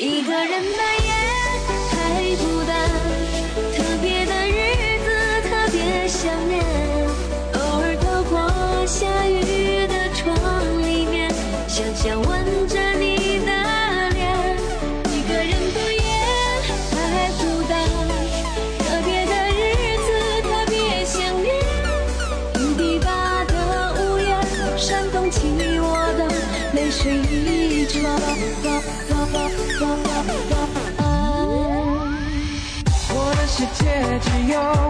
一个人的夜 your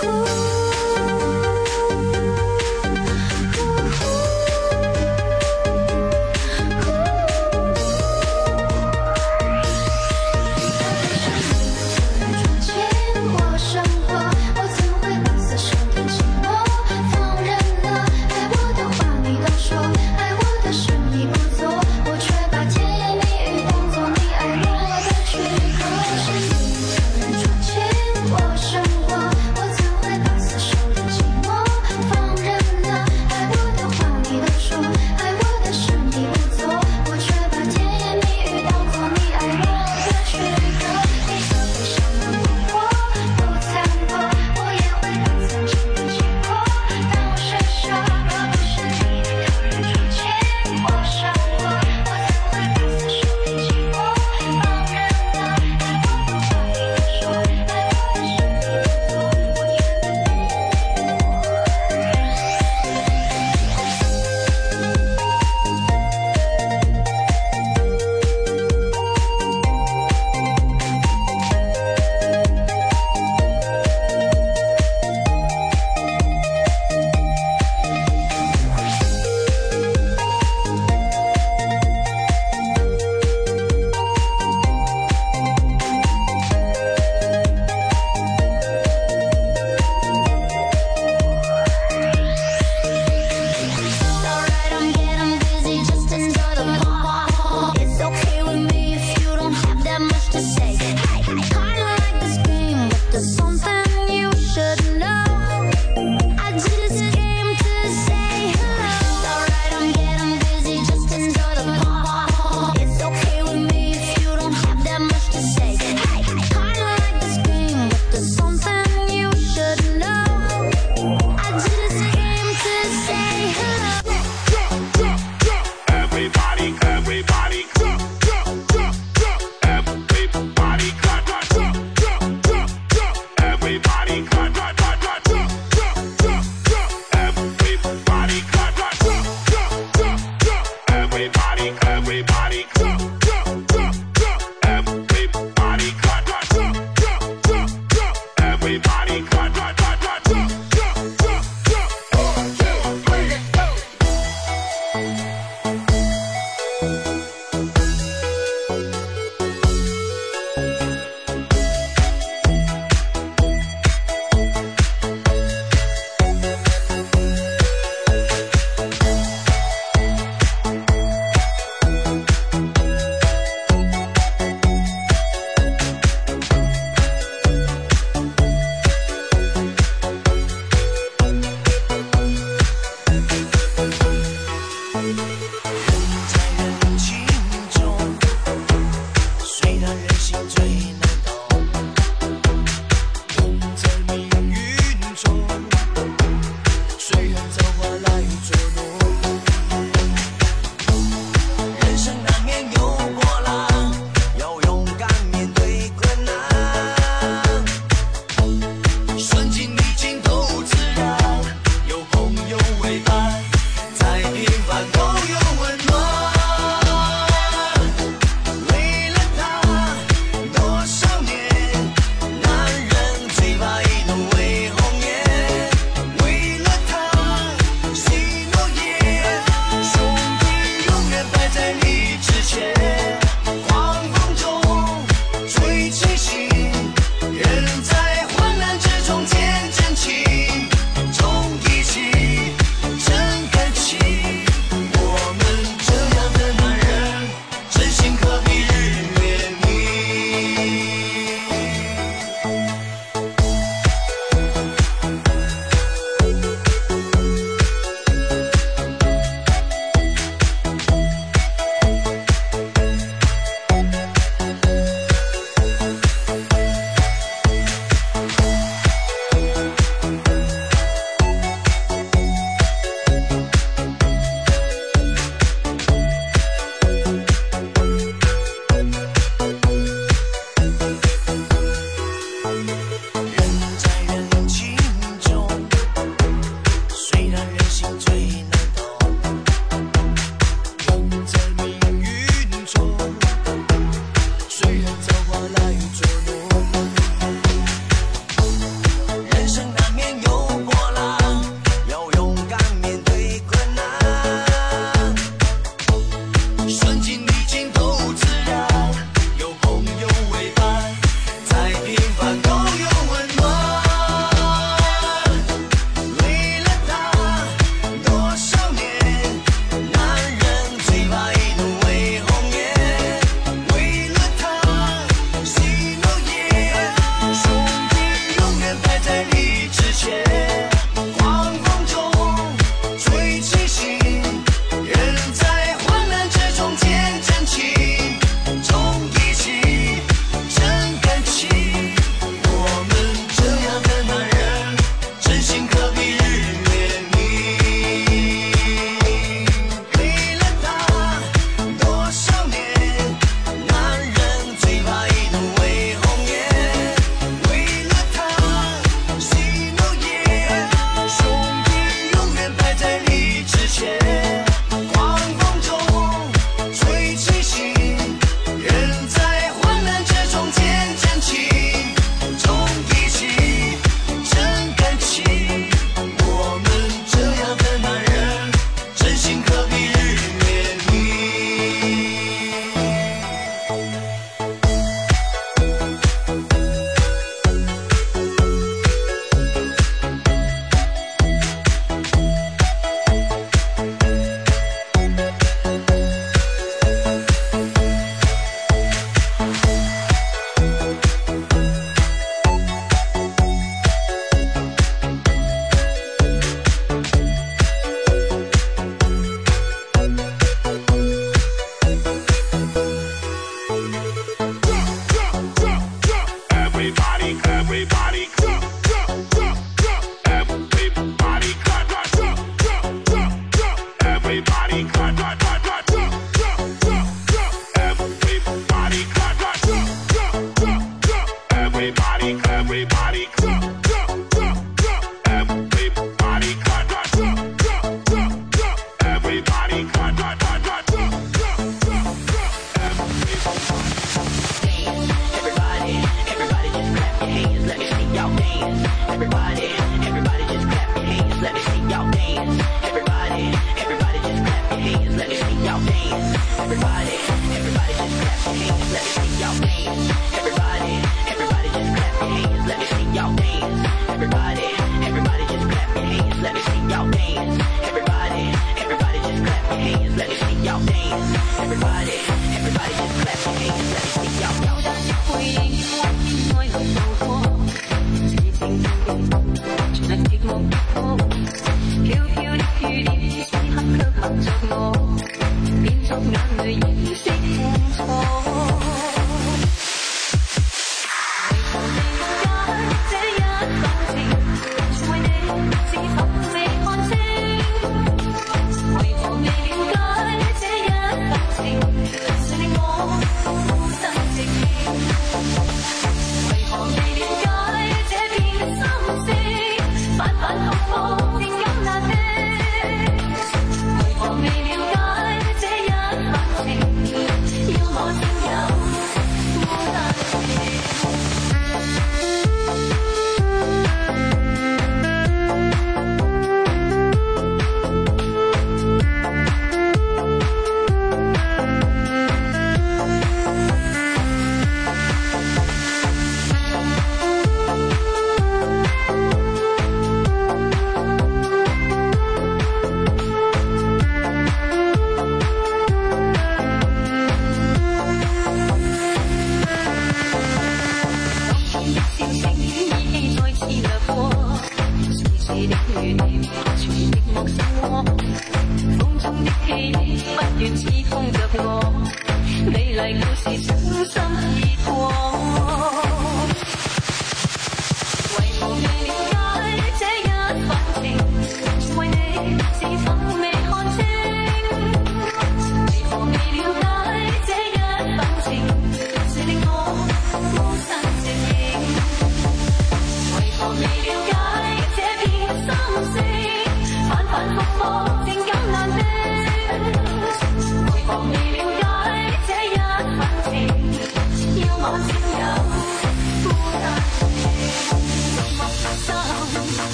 呼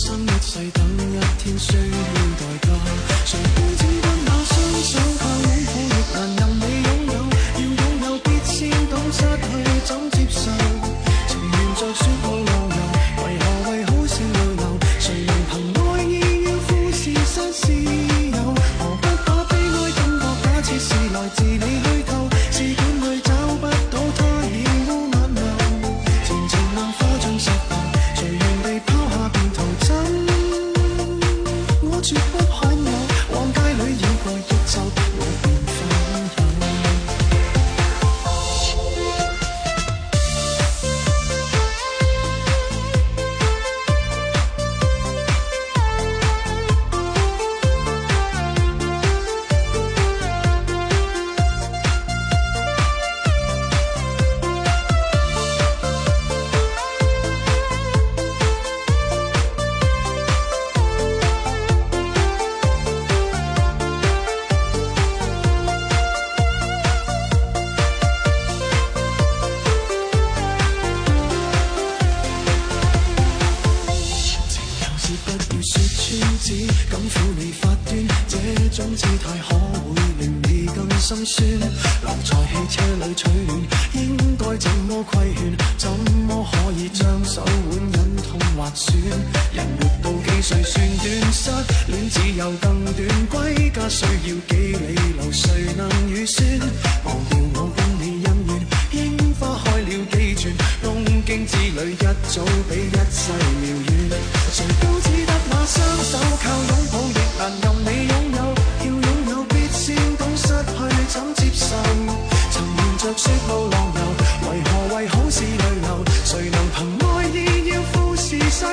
一生一世等一天需要代价谁都只得那双手怕拥抱亦难任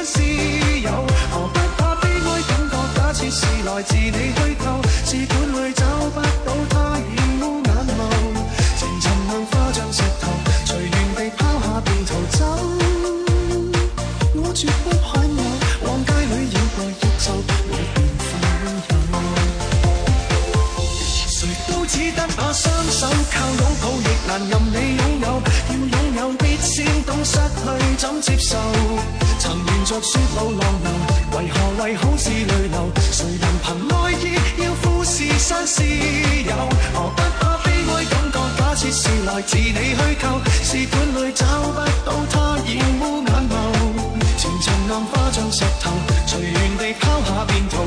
是有，何不怕悲哀感觉假设是来自你虚构。为何为好事泪流谁能凭爱意要富士山私有何不把悲哀感觉假设是来自你虚构试管里找不到它染污眼眸。前尘硬化像石头随缘地抛下便逃